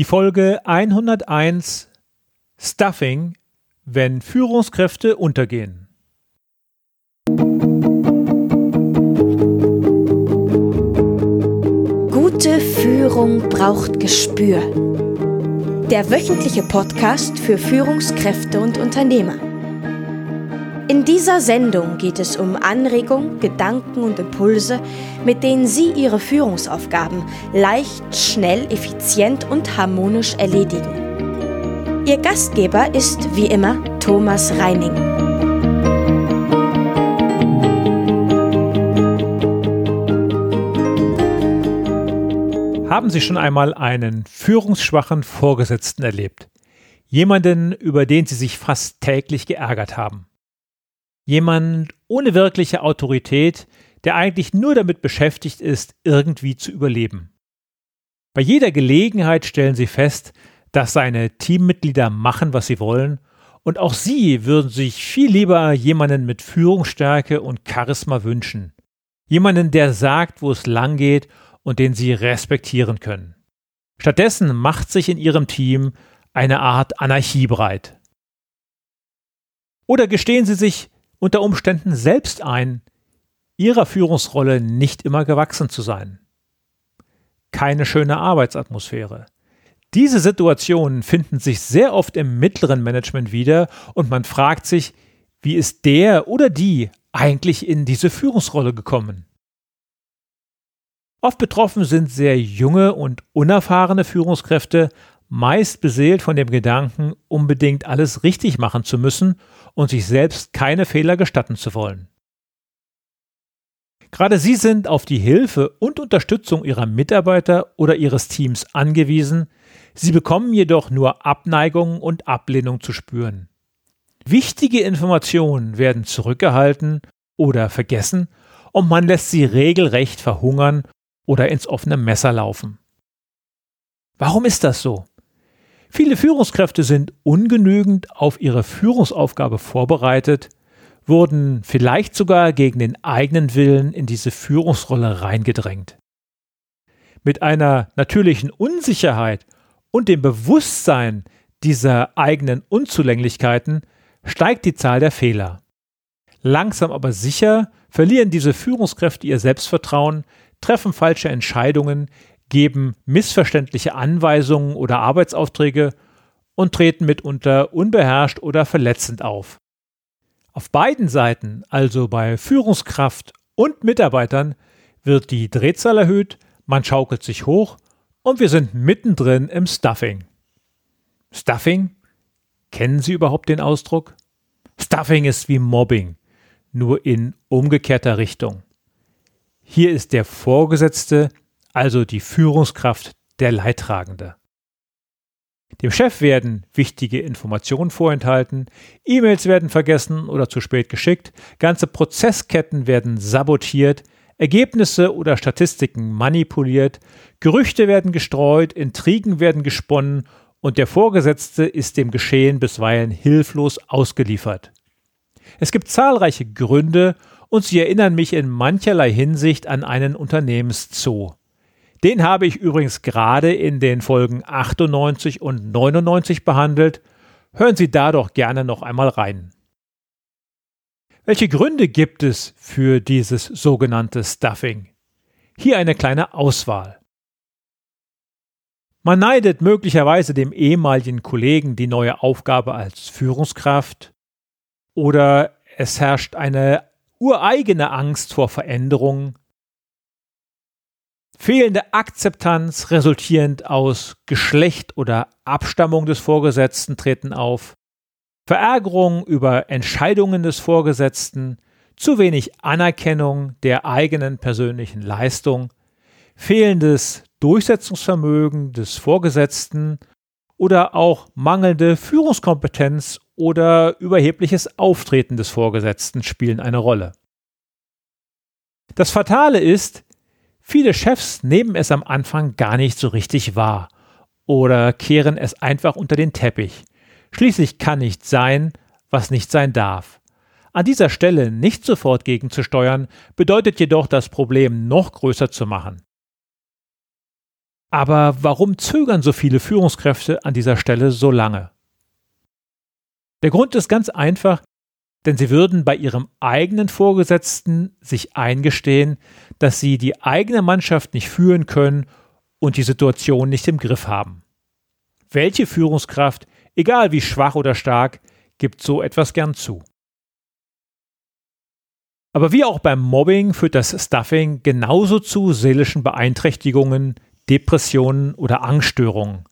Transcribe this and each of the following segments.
Die Folge 101 Stuffing, wenn Führungskräfte untergehen. Gute Führung braucht Gespür. Der wöchentliche Podcast für Führungskräfte und Unternehmer. In dieser Sendung geht es um Anregungen, Gedanken und Impulse, mit denen Sie Ihre Führungsaufgaben leicht, schnell, effizient und harmonisch erledigen. Ihr Gastgeber ist wie immer Thomas Reining. Haben Sie schon einmal einen führungsschwachen Vorgesetzten erlebt? Jemanden, über den Sie sich fast täglich geärgert haben? Jemand ohne wirkliche Autorität, der eigentlich nur damit beschäftigt ist, irgendwie zu überleben. Bei jeder Gelegenheit stellen sie fest, dass seine Teammitglieder machen, was sie wollen, und auch sie würden sich viel lieber jemanden mit Führungsstärke und Charisma wünschen. Jemanden, der sagt, wo es lang geht und den sie respektieren können. Stattdessen macht sich in ihrem Team eine Art Anarchie breit. Oder gestehen sie sich, unter Umständen selbst ein, ihrer Führungsrolle nicht immer gewachsen zu sein. Keine schöne Arbeitsatmosphäre. Diese Situationen finden sich sehr oft im mittleren Management wieder und man fragt sich, wie ist der oder die eigentlich in diese Führungsrolle gekommen? Oft betroffen sind sehr junge und unerfahrene Führungskräfte, meist beseelt von dem Gedanken, unbedingt alles richtig machen zu müssen und sich selbst keine Fehler gestatten zu wollen. Gerade sie sind auf die Hilfe und Unterstützung ihrer Mitarbeiter oder ihres Teams angewiesen, sie bekommen jedoch nur Abneigung und Ablehnung zu spüren. Wichtige Informationen werden zurückgehalten oder vergessen und man lässt sie regelrecht verhungern oder ins offene Messer laufen. Warum ist das so? Viele Führungskräfte sind ungenügend auf ihre Führungsaufgabe vorbereitet, wurden vielleicht sogar gegen den eigenen Willen in diese Führungsrolle reingedrängt. Mit einer natürlichen Unsicherheit und dem Bewusstsein dieser eigenen Unzulänglichkeiten steigt die Zahl der Fehler. Langsam aber sicher verlieren diese Führungskräfte ihr Selbstvertrauen, treffen falsche Entscheidungen, geben missverständliche Anweisungen oder Arbeitsaufträge und treten mitunter unbeherrscht oder verletzend auf. Auf beiden Seiten, also bei Führungskraft und Mitarbeitern, wird die Drehzahl erhöht, man schaukelt sich hoch und wir sind mittendrin im Stuffing. Stuffing? Kennen Sie überhaupt den Ausdruck? Stuffing ist wie Mobbing, nur in umgekehrter Richtung. Hier ist der Vorgesetzte also die Führungskraft der Leidtragende. Dem Chef werden wichtige Informationen vorenthalten, E-Mails werden vergessen oder zu spät geschickt, ganze Prozessketten werden sabotiert, Ergebnisse oder Statistiken manipuliert, Gerüchte werden gestreut, Intrigen werden gesponnen und der Vorgesetzte ist dem Geschehen bisweilen hilflos ausgeliefert. Es gibt zahlreiche Gründe und sie erinnern mich in mancherlei Hinsicht an einen Unternehmenszoo. Den habe ich übrigens gerade in den Folgen 98 und 99 behandelt. Hören Sie da doch gerne noch einmal rein. Welche Gründe gibt es für dieses sogenannte Stuffing? Hier eine kleine Auswahl. Man neidet möglicherweise dem ehemaligen Kollegen die neue Aufgabe als Führungskraft oder es herrscht eine ureigene Angst vor Veränderungen Fehlende Akzeptanz resultierend aus Geschlecht oder Abstammung des Vorgesetzten treten auf. Verärgerung über Entscheidungen des Vorgesetzten, zu wenig Anerkennung der eigenen persönlichen Leistung, fehlendes Durchsetzungsvermögen des Vorgesetzten oder auch mangelnde Führungskompetenz oder überhebliches Auftreten des Vorgesetzten spielen eine Rolle. Das Fatale ist, Viele Chefs nehmen es am Anfang gar nicht so richtig wahr oder kehren es einfach unter den Teppich. Schließlich kann nicht sein, was nicht sein darf. An dieser Stelle nicht sofort gegenzusteuern, bedeutet jedoch das Problem noch größer zu machen. Aber warum zögern so viele Führungskräfte an dieser Stelle so lange? Der Grund ist ganz einfach, denn sie würden bei ihrem eigenen Vorgesetzten sich eingestehen, dass sie die eigene Mannschaft nicht führen können und die Situation nicht im Griff haben. Welche Führungskraft, egal wie schwach oder stark, gibt so etwas gern zu? Aber wie auch beim Mobbing führt das Stuffing genauso zu seelischen Beeinträchtigungen, Depressionen oder Angststörungen.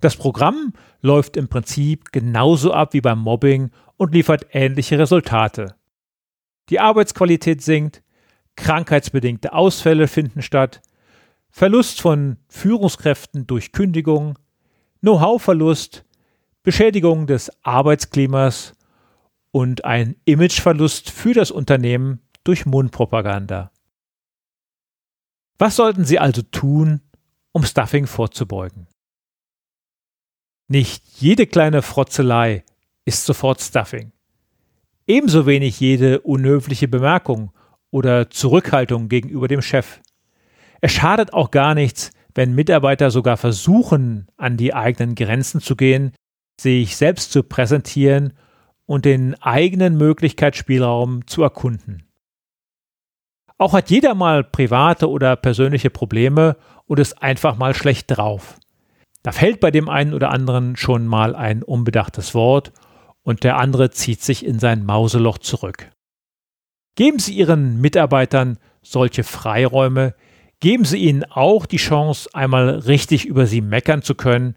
Das Programm läuft im Prinzip genauso ab wie beim Mobbing und liefert ähnliche Resultate. Die Arbeitsqualität sinkt, krankheitsbedingte Ausfälle finden statt, Verlust von Führungskräften durch Kündigung, Know-how-Verlust, Beschädigung des Arbeitsklimas und ein Imageverlust für das Unternehmen durch Mundpropaganda. Was sollten Sie also tun, um Stuffing vorzubeugen? Nicht jede kleine Frotzelei ist sofort Stuffing. Ebenso wenig jede unhöfliche Bemerkung oder Zurückhaltung gegenüber dem Chef. Es schadet auch gar nichts, wenn Mitarbeiter sogar versuchen, an die eigenen Grenzen zu gehen, sich selbst zu präsentieren und den eigenen Möglichkeitsspielraum zu erkunden. Auch hat jeder mal private oder persönliche Probleme und ist einfach mal schlecht drauf. Da fällt bei dem einen oder anderen schon mal ein unbedachtes Wort und der andere zieht sich in sein Mauseloch zurück. Geben Sie Ihren Mitarbeitern solche Freiräume, geben Sie ihnen auch die Chance, einmal richtig über Sie meckern zu können.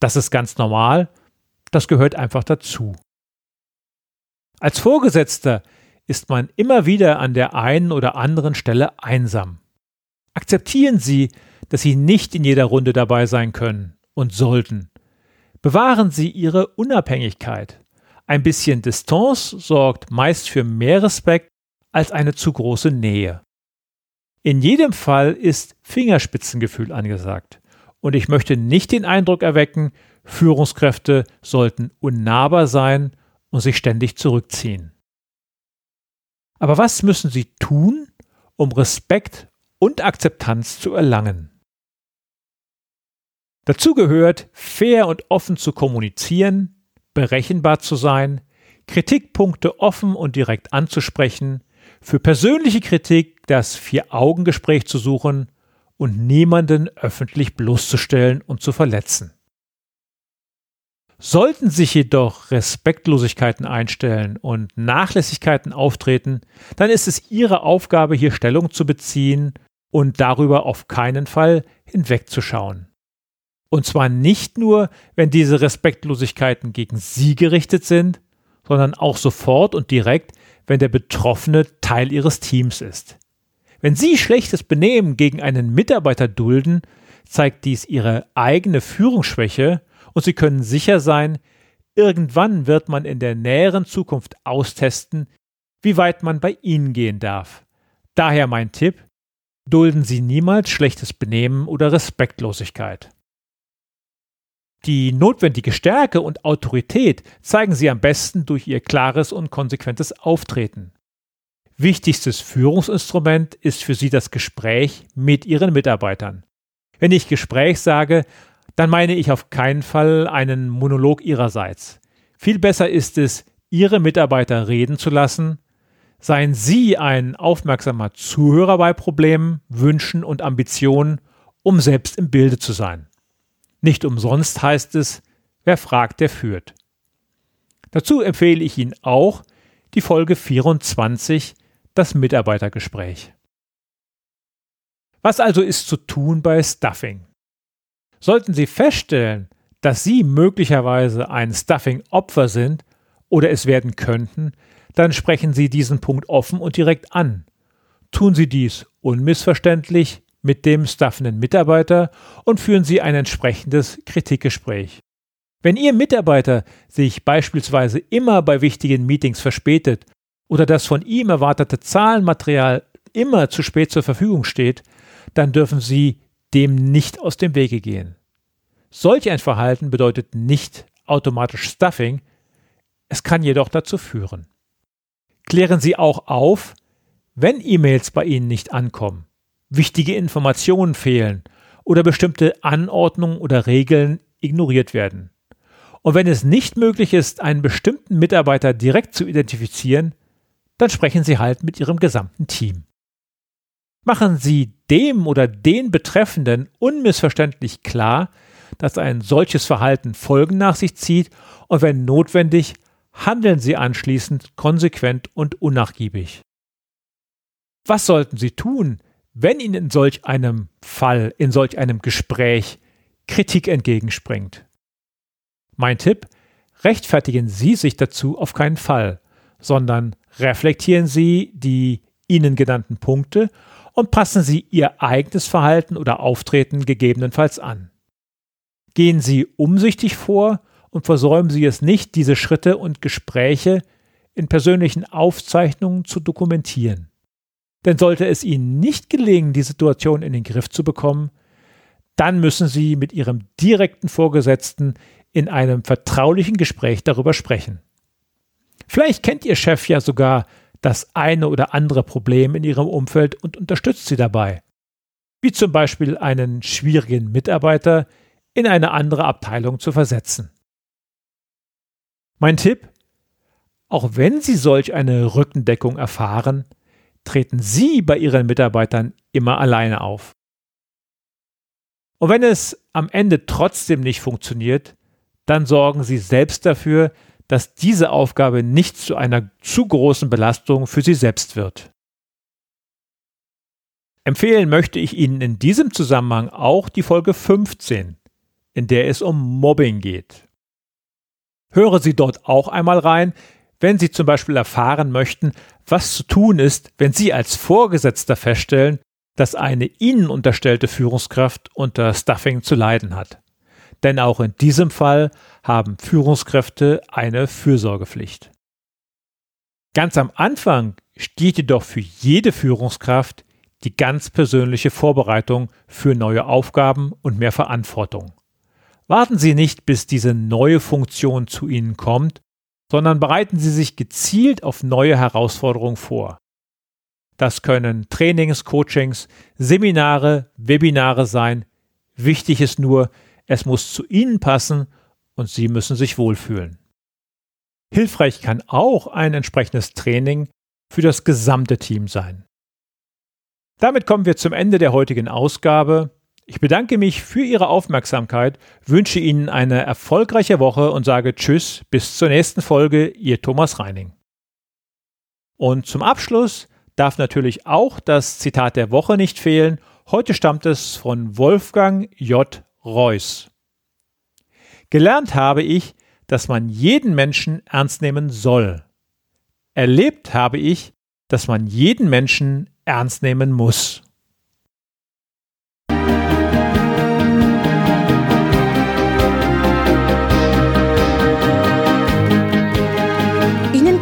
Das ist ganz normal, das gehört einfach dazu. Als Vorgesetzter ist man immer wieder an der einen oder anderen Stelle einsam. Akzeptieren Sie, dass Sie nicht in jeder Runde dabei sein können und sollten. Bewahren Sie Ihre Unabhängigkeit. Ein bisschen Distanz sorgt meist für mehr Respekt als eine zu große Nähe. In jedem Fall ist Fingerspitzengefühl angesagt. Und ich möchte nicht den Eindruck erwecken, Führungskräfte sollten unnahbar sein und sich ständig zurückziehen. Aber was müssen sie tun, um Respekt und Akzeptanz zu erlangen? Dazu gehört, fair und offen zu kommunizieren, berechenbar zu sein, Kritikpunkte offen und direkt anzusprechen, für persönliche Kritik das Vier-Augen-Gespräch zu suchen und niemanden öffentlich bloßzustellen und zu verletzen. Sollten sich jedoch Respektlosigkeiten einstellen und Nachlässigkeiten auftreten, dann ist es Ihre Aufgabe, hier Stellung zu beziehen und darüber auf keinen Fall hinwegzuschauen. Und zwar nicht nur, wenn diese Respektlosigkeiten gegen Sie gerichtet sind, sondern auch sofort und direkt, wenn der Betroffene Teil Ihres Teams ist. Wenn Sie schlechtes Benehmen gegen einen Mitarbeiter dulden, zeigt dies Ihre eigene Führungsschwäche und Sie können sicher sein, irgendwann wird man in der näheren Zukunft austesten, wie weit man bei Ihnen gehen darf. Daher mein Tipp, dulden Sie niemals schlechtes Benehmen oder Respektlosigkeit. Die notwendige Stärke und Autorität zeigen Sie am besten durch Ihr klares und konsequentes Auftreten. Wichtigstes Führungsinstrument ist für Sie das Gespräch mit Ihren Mitarbeitern. Wenn ich Gespräch sage, dann meine ich auf keinen Fall einen Monolog ihrerseits. Viel besser ist es, Ihre Mitarbeiter reden zu lassen. Seien Sie ein aufmerksamer Zuhörer bei Problemen, Wünschen und Ambitionen, um selbst im Bilde zu sein. Nicht umsonst heißt es, wer fragt, der führt. Dazu empfehle ich Ihnen auch die Folge 24, das Mitarbeitergespräch. Was also ist zu tun bei Stuffing? Sollten Sie feststellen, dass Sie möglicherweise ein Stuffing-Opfer sind oder es werden könnten, dann sprechen Sie diesen Punkt offen und direkt an. Tun Sie dies unmissverständlich mit dem staffenden Mitarbeiter und führen Sie ein entsprechendes Kritikgespräch. Wenn Ihr Mitarbeiter sich beispielsweise immer bei wichtigen Meetings verspätet oder das von ihm erwartete Zahlenmaterial immer zu spät zur Verfügung steht, dann dürfen Sie dem nicht aus dem Wege gehen. Solch ein Verhalten bedeutet nicht automatisch Stuffing, es kann jedoch dazu führen. Klären Sie auch auf, wenn E-Mails bei Ihnen nicht ankommen, wichtige Informationen fehlen oder bestimmte Anordnungen oder Regeln ignoriert werden. Und wenn es nicht möglich ist, einen bestimmten Mitarbeiter direkt zu identifizieren, dann sprechen Sie halt mit Ihrem gesamten Team. Machen Sie dem oder den Betreffenden unmissverständlich klar, dass ein solches Verhalten Folgen nach sich zieht und wenn notwendig, handeln Sie anschließend konsequent und unnachgiebig. Was sollten Sie tun, wenn Ihnen in solch einem Fall, in solch einem Gespräch Kritik entgegenspringt? Mein Tipp, rechtfertigen Sie sich dazu auf keinen Fall, sondern reflektieren Sie die Ihnen genannten Punkte und passen Sie Ihr eigenes Verhalten oder Auftreten gegebenenfalls an. Gehen Sie umsichtig vor und versäumen Sie es nicht, diese Schritte und Gespräche in persönlichen Aufzeichnungen zu dokumentieren. Denn sollte es Ihnen nicht gelingen, die Situation in den Griff zu bekommen, dann müssen Sie mit Ihrem direkten Vorgesetzten in einem vertraulichen Gespräch darüber sprechen. Vielleicht kennt Ihr Chef ja sogar das eine oder andere Problem in Ihrem Umfeld und unterstützt Sie dabei. Wie zum Beispiel einen schwierigen Mitarbeiter in eine andere Abteilung zu versetzen. Mein Tipp? Auch wenn Sie solch eine Rückendeckung erfahren, treten Sie bei Ihren Mitarbeitern immer alleine auf. Und wenn es am Ende trotzdem nicht funktioniert, dann sorgen Sie selbst dafür, dass diese Aufgabe nicht zu einer zu großen Belastung für Sie selbst wird. Empfehlen möchte ich Ihnen in diesem Zusammenhang auch die Folge 15, in der es um Mobbing geht. Hören Sie dort auch einmal rein, wenn Sie zum Beispiel erfahren möchten, was zu tun ist, wenn Sie als Vorgesetzter feststellen, dass eine Ihnen unterstellte Führungskraft unter Stuffing zu leiden hat denn auch in diesem Fall haben Führungskräfte eine Fürsorgepflicht. Ganz am Anfang steht jedoch für jede Führungskraft die ganz persönliche Vorbereitung für neue Aufgaben und mehr Verantwortung. Warten Sie nicht, bis diese neue Funktion zu Ihnen kommt, sondern bereiten Sie sich gezielt auf neue Herausforderungen vor. Das können Trainings, Coachings, Seminare, Webinare sein. Wichtig ist nur, es muss zu Ihnen passen und Sie müssen sich wohlfühlen. Hilfreich kann auch ein entsprechendes Training für das gesamte Team sein. Damit kommen wir zum Ende der heutigen Ausgabe. Ich bedanke mich für Ihre Aufmerksamkeit, wünsche Ihnen eine erfolgreiche Woche und sage Tschüss, bis zur nächsten Folge, Ihr Thomas Reining. Und zum Abschluss darf natürlich auch das Zitat der Woche nicht fehlen. Heute stammt es von Wolfgang J. Reuss. Gelernt habe ich, dass man jeden Menschen ernst nehmen soll. Erlebt habe ich, dass man jeden Menschen ernst nehmen muss.